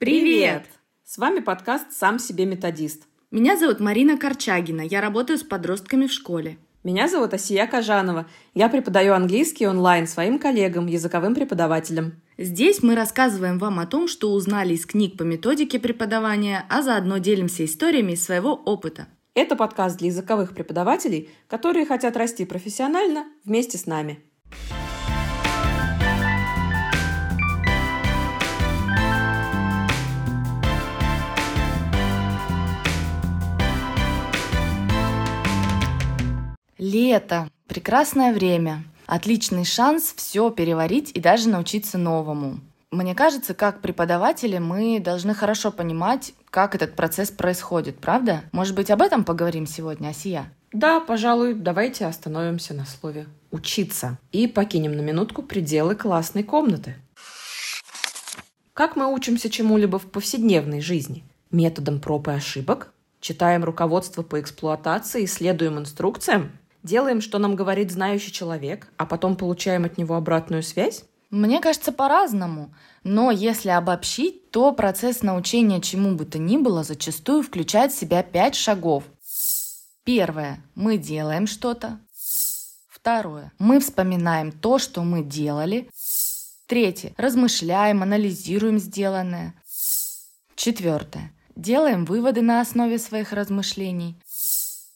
Привет! С вами подкаст «Сам себе методист». Меня зовут Марина Корчагина. Я работаю с подростками в школе. Меня зовут Асия Кажанова. Я преподаю английский онлайн своим коллегам, языковым преподавателям. Здесь мы рассказываем вам о том, что узнали из книг по методике преподавания, а заодно делимся историями из своего опыта. Это подкаст для языковых преподавателей, которые хотят расти профессионально вместе с нами. Лето. Прекрасное время. Отличный шанс все переварить и даже научиться новому. Мне кажется, как преподаватели мы должны хорошо понимать, как этот процесс происходит, правда? Может быть, об этом поговорим сегодня, Асия? Да, пожалуй, давайте остановимся на слове «учиться» и покинем на минутку пределы классной комнаты. Как мы учимся чему-либо в повседневной жизни? Методом проб и ошибок? Читаем руководство по эксплуатации и следуем инструкциям? Делаем, что нам говорит знающий человек, а потом получаем от него обратную связь? Мне кажется, по-разному. Но если обобщить, то процесс научения чему бы то ни было зачастую включает в себя пять шагов. Первое. Мы делаем что-то. Второе. Мы вспоминаем то, что мы делали. Третье. Размышляем, анализируем сделанное. Четвертое. Делаем выводы на основе своих размышлений.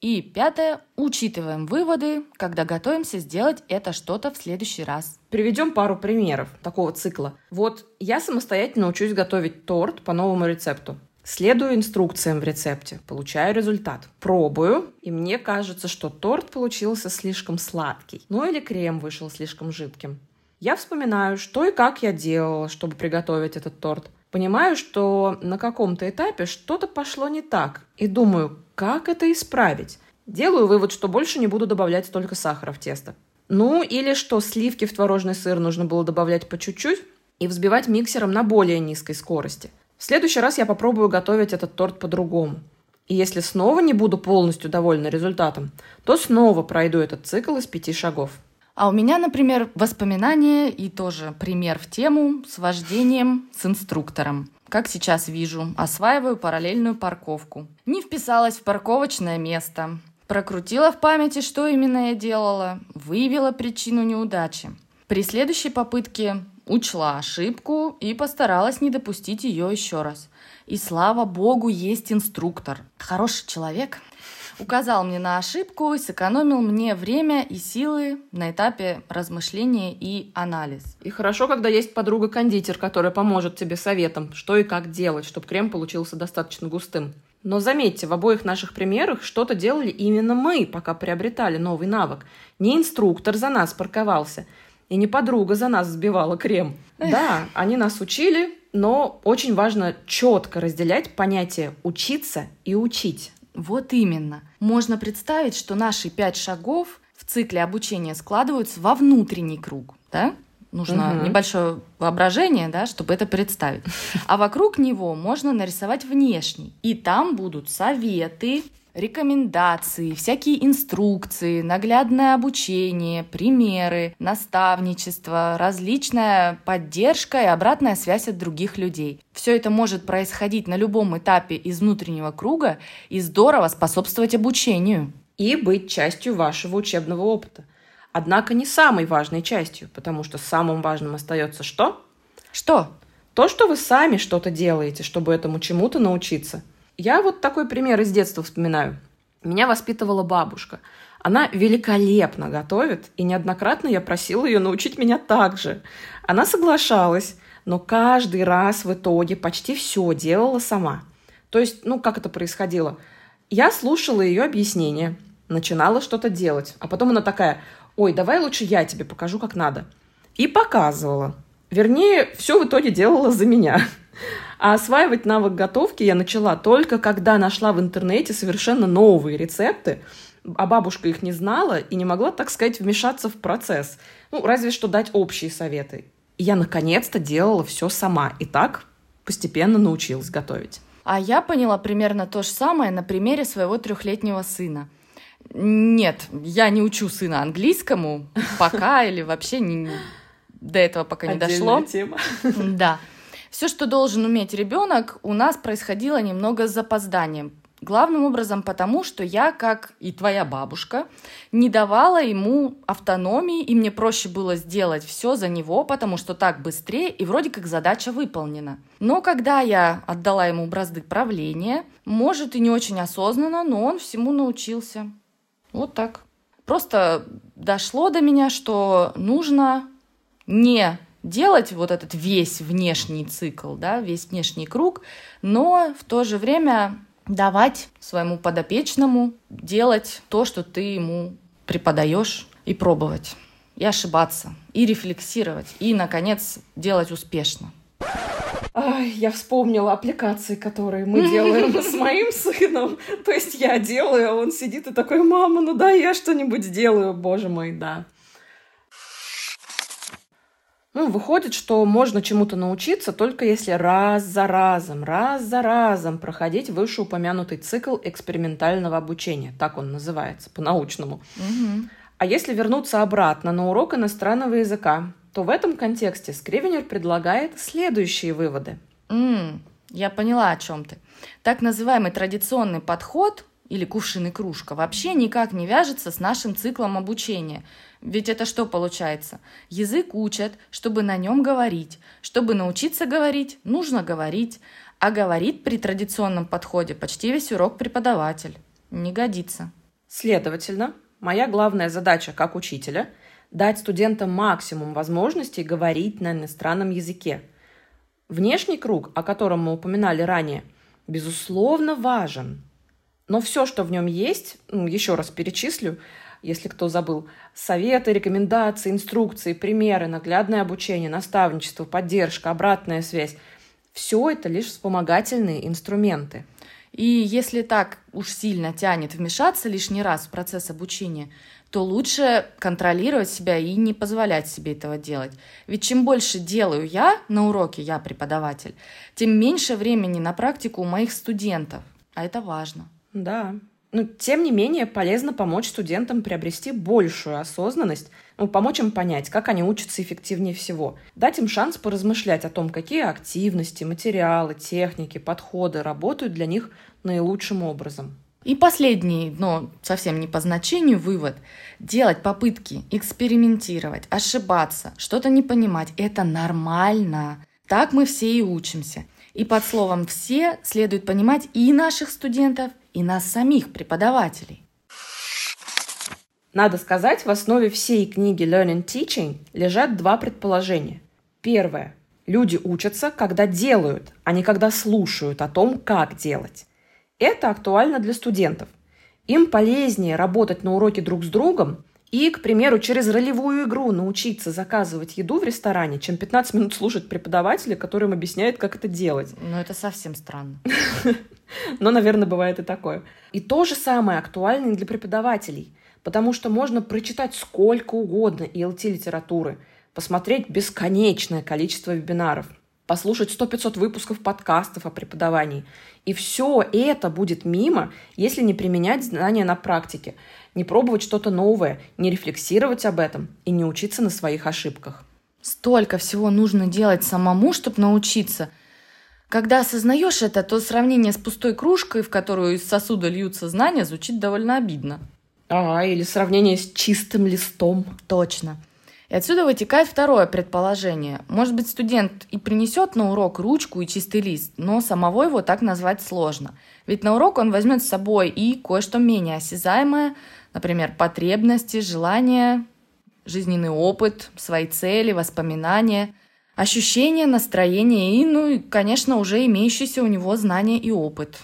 И пятое, учитываем выводы, когда готовимся сделать это что-то в следующий раз. Приведем пару примеров такого цикла. Вот я самостоятельно учусь готовить торт по новому рецепту. Следую инструкциям в рецепте, получаю результат. Пробую, и мне кажется, что торт получился слишком сладкий. Ну или крем вышел слишком жидким. Я вспоминаю, что и как я делала, чтобы приготовить этот торт. Понимаю, что на каком-то этапе что-то пошло не так. И думаю, как это исправить? Делаю вывод, что больше не буду добавлять столько сахара в тесто. Ну, или что сливки в творожный сыр нужно было добавлять по чуть-чуть и взбивать миксером на более низкой скорости. В следующий раз я попробую готовить этот торт по-другому. И если снова не буду полностью довольна результатом, то снова пройду этот цикл из пяти шагов. А у меня, например, воспоминания и тоже пример в тему с вождением с инструктором. Как сейчас вижу, осваиваю параллельную парковку. Не вписалась в парковочное место. Прокрутила в памяти, что именно я делала. Выявила причину неудачи. При следующей попытке учла ошибку и постаралась не допустить ее еще раз. И слава богу, есть инструктор. Хороший человек, указал мне на ошибку и сэкономил мне время и силы на этапе размышления и анализ. И хорошо, когда есть подруга-кондитер, которая поможет тебе советом, что и как делать, чтобы крем получился достаточно густым. Но заметьте, в обоих наших примерах что-то делали именно мы, пока приобретали новый навык. Не инструктор за нас парковался, и не подруга за нас сбивала крем. Да, они нас учили, но очень важно четко разделять понятие «учиться» и «учить». Вот именно. Можно представить, что наши пять шагов в цикле обучения складываются во внутренний круг, да? Нужно угу. небольшое воображение, да, чтобы это представить. А вокруг него можно нарисовать внешний. И там будут советы, рекомендации, всякие инструкции, наглядное обучение, примеры, наставничество, различная поддержка и обратная связь от других людей. Все это может происходить на любом этапе из внутреннего круга и здорово способствовать обучению. И быть частью вашего учебного опыта. Однако не самой важной частью, потому что самым важным остается что? Что? То, что вы сами что-то делаете, чтобы этому чему-то научиться – я вот такой пример из детства вспоминаю. Меня воспитывала бабушка. Она великолепно готовит, и неоднократно я просила ее научить меня так же. Она соглашалась, но каждый раз в итоге почти все делала сама. То есть, ну, как это происходило? Я слушала ее объяснения, начинала что-то делать, а потом она такая, ой, давай лучше я тебе покажу, как надо. И показывала. Вернее, все в итоге делала за меня. А осваивать навык готовки я начала только когда нашла в интернете совершенно новые рецепты, а бабушка их не знала и не могла, так сказать, вмешаться в процесс. Ну, разве что дать общие советы. И я наконец-то делала все сама. И так постепенно научилась готовить. А я поняла примерно то же самое на примере своего трехлетнего сына. Нет, я не учу сына английскому пока или вообще не, до этого пока не дошло. тема. Да. Все, что должен уметь ребенок, у нас происходило немного с запозданием. Главным образом потому, что я, как и твоя бабушка, не давала ему автономии, и мне проще было сделать все за него, потому что так быстрее, и вроде как задача выполнена. Но когда я отдала ему бразды правления, может и не очень осознанно, но он всему научился. Вот так. Просто дошло до меня, что нужно не делать вот этот весь внешний цикл, да, весь внешний круг, но в то же время давать своему подопечному делать то, что ты ему преподаешь, и пробовать, и ошибаться, и рефлексировать, и, наконец, делать успешно. Ай, я вспомнила аппликации, которые мы делаем с моим сыном. То есть я делаю, а он сидит и такой, мама, ну да, я что-нибудь сделаю, боже мой, да. Ну, выходит, что можно чему-то научиться только если раз за разом, раз за разом проходить вышеупомянутый цикл экспериментального обучения. Так он называется по-научному. Угу. А если вернуться обратно на урок иностранного языка, то в этом контексте Скривенер предлагает следующие выводы. Mm, я поняла, о чем ты. Так называемый традиционный подход или кувшин и кружка вообще никак не вяжется с нашим циклом обучения. Ведь это что получается? Язык учат, чтобы на нем говорить. Чтобы научиться говорить, нужно говорить. А говорит при традиционном подходе почти весь урок преподаватель. Не годится. Следовательно, моя главная задача как учителя – дать студентам максимум возможностей говорить на иностранном языке. Внешний круг, о котором мы упоминали ранее, безусловно важен – но все, что в нем есть, ну, еще раз перечислю, если кто забыл, советы, рекомендации, инструкции, примеры, наглядное обучение, наставничество, поддержка, обратная связь, все это лишь вспомогательные инструменты. И если так уж сильно тянет вмешаться лишний раз в процесс обучения, то лучше контролировать себя и не позволять себе этого делать. Ведь чем больше делаю я на уроке, я преподаватель, тем меньше времени на практику у моих студентов. А это важно. Да. Но, тем не менее, полезно помочь студентам приобрести большую осознанность, ну, помочь им понять, как они учатся эффективнее всего, дать им шанс поразмышлять о том, какие активности, материалы, техники, подходы работают для них наилучшим образом. И последний, но совсем не по значению, вывод. Делать попытки, экспериментировать, ошибаться, что-то не понимать – это нормально. Так мы все и учимся. И под словом «все» следует понимать и наших студентов, и нас самих, преподавателей. Надо сказать, в основе всей книги Learning Teaching лежат два предположения. Первое. Люди учатся, когда делают, а не когда слушают о том, как делать. Это актуально для студентов. Им полезнее работать на уроке друг с другом и, к примеру, через ролевую игру научиться заказывать еду в ресторане, чем 15 минут слушать преподавателя, который им объясняет, как это делать. Ну, это совсем странно. Но, наверное, бывает и такое. И то же самое актуально для преподавателей, потому что можно прочитать сколько угодно ELT-литературы, посмотреть бесконечное количество вебинаров, послушать 100-500 выпусков подкастов о преподавании. И все это будет мимо, если не применять знания на практике, не пробовать что-то новое, не рефлексировать об этом и не учиться на своих ошибках. Столько всего нужно делать самому, чтобы научиться. Когда осознаешь это, то сравнение с пустой кружкой, в которую из сосуда льются знания, звучит довольно обидно. А, или сравнение с чистым листом. Точно. И отсюда вытекает второе предположение. Может быть, студент и принесет на урок ручку и чистый лист, но самого его так назвать сложно. Ведь на урок он возьмет с собой и кое-что менее осязаемое, например, потребности, желания, жизненный опыт, свои цели, воспоминания, ощущения, настроение и, ну, и, конечно, уже имеющиеся у него знания и опыт.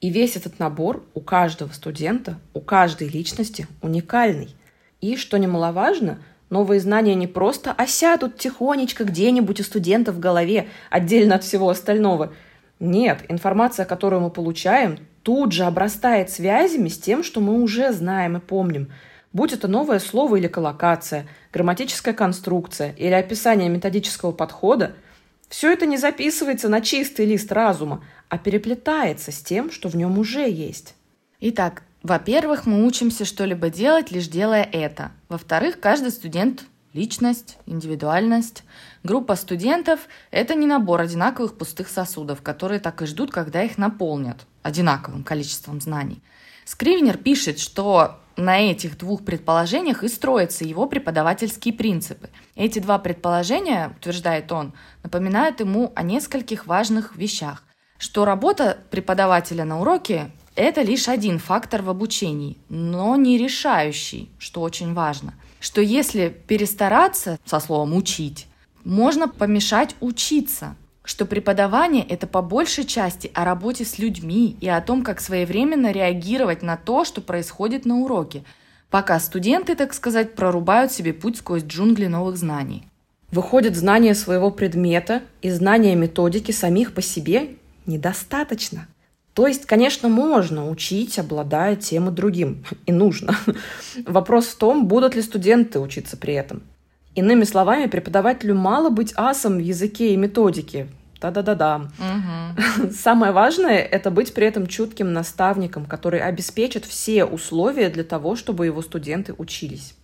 И весь этот набор у каждого студента, у каждой личности уникальный. И, что немаловажно, Новые знания не просто осядут тихонечко где-нибудь у студента в голове, отдельно от всего остального. Нет, информация, которую мы получаем, тут же обрастает связями с тем, что мы уже знаем и помним. Будь это новое слово или коллокация, грамматическая конструкция или описание методического подхода, все это не записывается на чистый лист разума, а переплетается с тем, что в нем уже есть. Итак, во-первых, мы учимся что-либо делать, лишь делая это. Во-вторых, каждый студент Личность, индивидуальность. Группа студентов – это не набор одинаковых пустых сосудов, которые так и ждут, когда их наполнят одинаковым количеством знаний. Скривнер пишет, что на этих двух предположениях и строятся его преподавательские принципы. Эти два предположения, утверждает он, напоминают ему о нескольких важных вещах. Что работа преподавателя на уроке – это лишь один фактор в обучении, но не решающий, что очень важно – что если перестараться, со словом «учить», можно помешать учиться, что преподавание – это по большей части о работе с людьми и о том, как своевременно реагировать на то, что происходит на уроке, пока студенты, так сказать, прорубают себе путь сквозь джунгли новых знаний. Выходит, знание своего предмета и знание методики самих по себе недостаточно – то есть, конечно, можно учить, обладая тем и другим. И нужно. Вопрос в том, будут ли студенты учиться при этом. Иными словами, преподавателю мало быть асом в языке и методике. Да-да-да-да. Угу. Самое важное – это быть при этом чутким наставником, который обеспечит все условия для того, чтобы его студенты учились.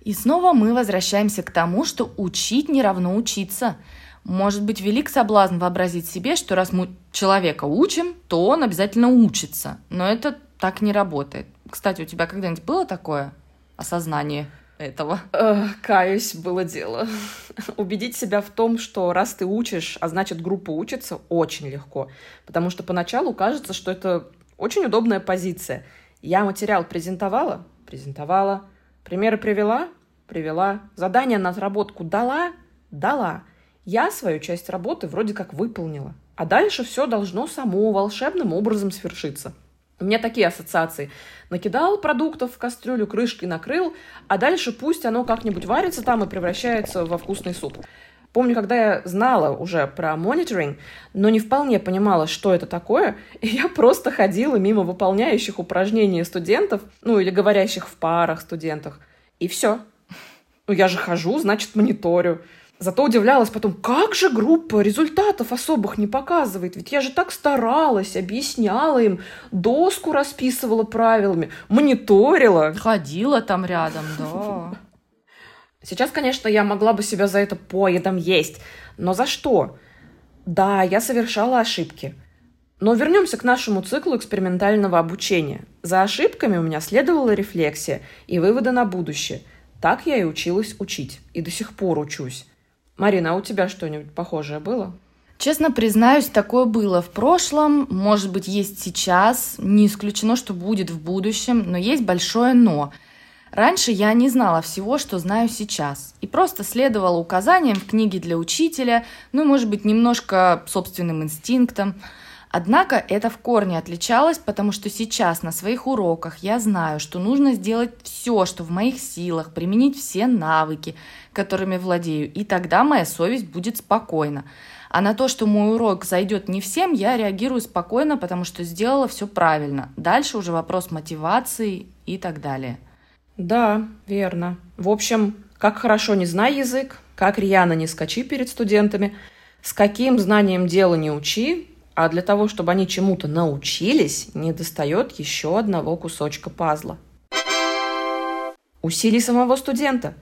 И снова мы возвращаемся к тому, что учить не равно учиться – может быть велик соблазн вообразить себе, что раз мы человека учим, то он обязательно учится. Но это так не работает. Кстати, у тебя когда-нибудь было такое осознание этого? Э, каюсь, было дело. Убедить себя в том, что раз ты учишь, а значит группа учится, очень легко. Потому что поначалу кажется, что это очень удобная позиция. Я материал презентовала? Презентовала. Примеры привела? Привела. Задание на отработку дала? Дала. Я свою часть работы вроде как выполнила. А дальше все должно само волшебным образом свершиться. У меня такие ассоциации. Накидал продуктов в кастрюлю, крышкой накрыл, а дальше пусть оно как-нибудь варится там и превращается во вкусный суп. Помню, когда я знала уже про мониторинг, но не вполне понимала, что это такое, и я просто ходила мимо выполняющих упражнения студентов, ну или говорящих в парах студентах, и все. Ну я же хожу, значит, мониторю. Зато удивлялась потом, как же группа результатов особых не показывает? Ведь я же так старалась, объясняла им, доску расписывала правилами, мониторила. Ходила там рядом, да. Сейчас, конечно, я могла бы себя за это поедом есть. Но за что? Да, я совершала ошибки. Но вернемся к нашему циклу экспериментального обучения. За ошибками у меня следовала рефлексия и выводы на будущее. Так я и училась учить. И до сих пор учусь. Марина, а у тебя что-нибудь похожее было? Честно признаюсь, такое было в прошлом, может быть, есть сейчас, не исключено, что будет в будущем, но есть большое «но». Раньше я не знала всего, что знаю сейчас, и просто следовала указаниям в книге для учителя, ну, может быть, немножко собственным инстинктам. Однако это в корне отличалось, потому что сейчас на своих уроках я знаю, что нужно сделать все, что в моих силах, применить все навыки, которыми владею, и тогда моя совесть будет спокойна. А на то, что мой урок зайдет не всем, я реагирую спокойно, потому что сделала все правильно. Дальше уже вопрос мотивации и так далее. Да, верно. В общем, как хорошо не знай язык, как рьяно не скачи перед студентами, с каким знанием дела не учи, а для того, чтобы они чему-то научились, не достает еще одного кусочка пазла. Усилий самого студента.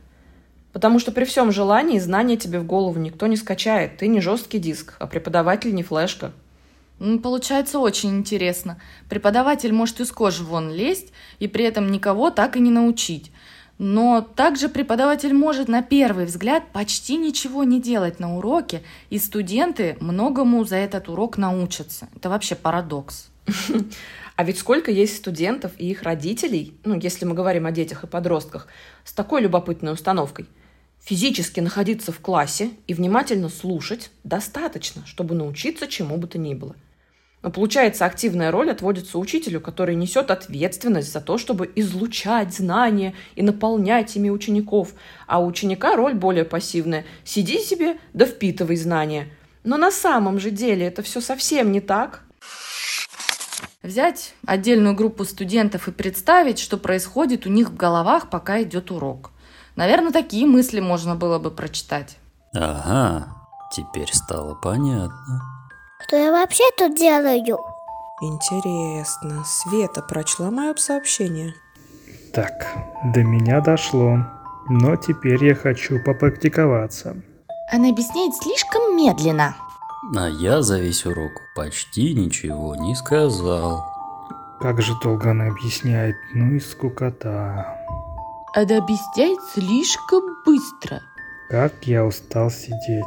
Потому что при всем желании знания тебе в голову никто не скачает. Ты не жесткий диск, а преподаватель не флешка. Получается очень интересно. Преподаватель может из кожи вон лезть и при этом никого так и не научить. Но также преподаватель может на первый взгляд почти ничего не делать на уроке, и студенты многому за этот урок научатся. Это вообще парадокс. А ведь сколько есть студентов и их родителей, ну, если мы говорим о детях и подростках, с такой любопытной установкой. Физически находиться в классе и внимательно слушать достаточно, чтобы научиться чему бы то ни было – но получается, активная роль отводится учителю, который несет ответственность за то, чтобы излучать знания и наполнять ими учеников. А у ученика роль более пассивная. Сиди себе, да впитывай знания. Но на самом же деле это все совсем не так. Взять отдельную группу студентов и представить, что происходит у них в головах, пока идет урок. Наверное, такие мысли можно было бы прочитать. Ага, теперь стало понятно. Что я вообще тут делаю? Интересно, Света прочла мое сообщение? Так, до меня дошло. Но теперь я хочу попрактиковаться. Она объясняет слишком медленно. А я за весь урок почти ничего не сказал. Как же долго она объясняет, ну и скукота. Она объясняет слишком быстро. Как я устал сидеть.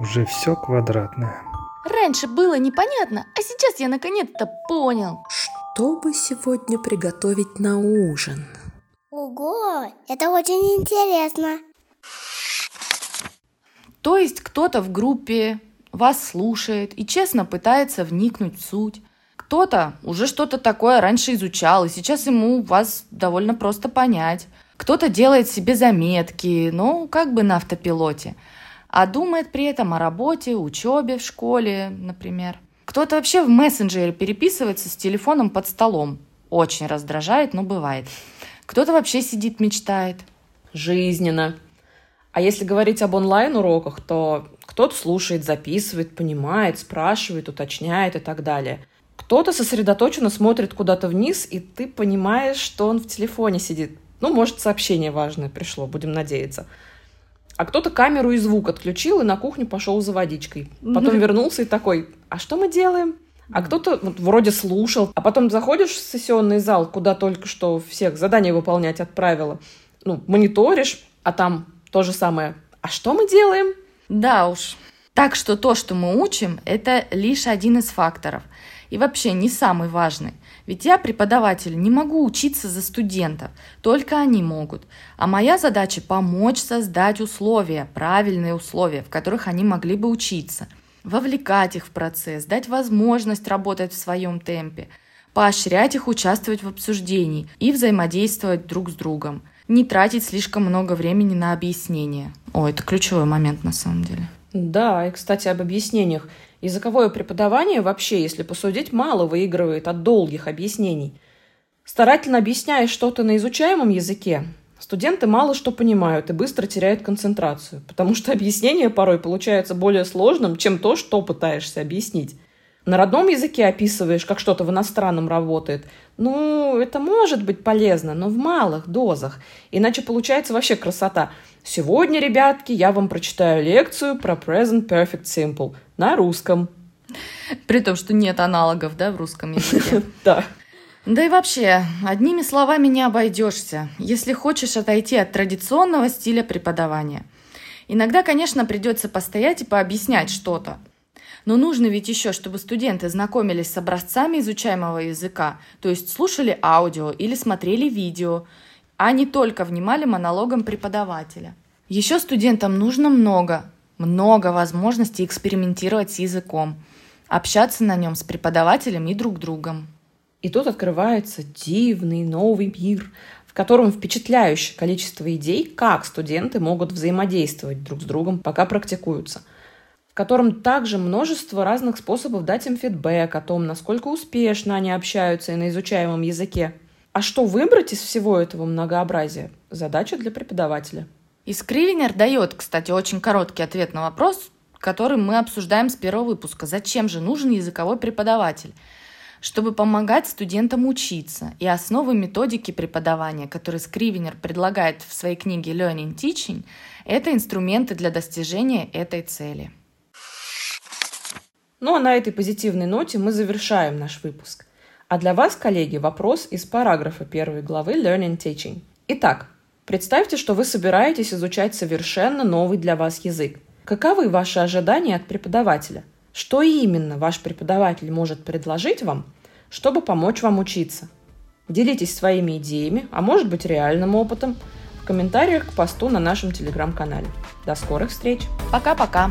Уже все квадратное. Раньше было непонятно, а сейчас я наконец-то понял. Что бы сегодня приготовить на ужин? Ого, это очень интересно. То есть кто-то в группе вас слушает и честно пытается вникнуть в суть. Кто-то уже что-то такое раньше изучал, и сейчас ему вас довольно просто понять. Кто-то делает себе заметки, ну, как бы на автопилоте, а думает при этом о работе, учебе в школе, например. Кто-то вообще в мессенджере переписывается с телефоном под столом. Очень раздражает, но бывает. Кто-то вообще сидит, мечтает. Жизненно. А если говорить об онлайн-уроках, то кто-то слушает, записывает, понимает, спрашивает, уточняет и так далее. Кто-то сосредоточенно смотрит куда-то вниз, и ты понимаешь, что он в телефоне сидит. Ну, может, сообщение важное пришло, будем надеяться. А кто-то камеру и звук отключил и на кухню пошел за водичкой. Потом вернулся и такой, а что мы делаем? А кто-то вот, вроде слушал, а потом заходишь в сессионный зал, куда только что всех задания выполнять отправила, ну, мониторишь, а там то же самое. А что мы делаем? Да уж. Так что то, что мы учим, это лишь один из факторов. И вообще не самый важный. Ведь я, преподаватель, не могу учиться за студентов, только они могут. А моя задача – помочь создать условия, правильные условия, в которых они могли бы учиться. Вовлекать их в процесс, дать возможность работать в своем темпе, поощрять их участвовать в обсуждении и взаимодействовать друг с другом. Не тратить слишком много времени на объяснение. О, это ключевой момент на самом деле. Да, и, кстати, об объяснениях. Языковое преподавание вообще, если посудить, мало выигрывает от долгих объяснений. Старательно объясняя что-то на изучаемом языке, студенты мало что понимают и быстро теряют концентрацию, потому что объяснение порой получается более сложным, чем то, что пытаешься объяснить. На родном языке описываешь, как что-то в иностранном работает. Ну, это может быть полезно, но в малых дозах. Иначе получается вообще красота. Сегодня, ребятки, я вам прочитаю лекцию про Present Perfect Simple на русском. При том, что нет аналогов, да, в русском языке. Да. Да и вообще, одними словами не обойдешься, если хочешь отойти от традиционного стиля преподавания. Иногда, конечно, придется постоять и пообъяснять что-то. Но нужно ведь еще, чтобы студенты знакомились с образцами изучаемого языка, то есть слушали аудио или смотрели видео, а не только внимали монологам преподавателя. Еще студентам нужно много, много возможностей экспериментировать с языком, общаться на нем с преподавателем и друг другом. И тут открывается дивный новый мир, в котором впечатляющее количество идей, как студенты могут взаимодействовать друг с другом, пока практикуются – в котором также множество разных способов дать им фидбэк о том, насколько успешно они общаются и на изучаемом языке. А что выбрать из всего этого многообразия? Задача для преподавателя. И Скривенер дает, кстати, очень короткий ответ на вопрос, который мы обсуждаем с первого выпуска. Зачем же нужен языковой преподаватель? Чтобы помогать студентам учиться. И основы методики преподавания, которые Скривенер предлагает в своей книге Learning Teaching, это инструменты для достижения этой цели. Ну а на этой позитивной ноте мы завершаем наш выпуск. А для вас, коллеги, вопрос из параграфа первой главы Learning Teaching. Итак, представьте, что вы собираетесь изучать совершенно новый для вас язык. Каковы ваши ожидания от преподавателя? Что именно ваш преподаватель может предложить вам, чтобы помочь вам учиться? Делитесь своими идеями, а может быть реальным опытом, в комментариях к посту на нашем телеграм-канале. До скорых встреч! Пока-пока!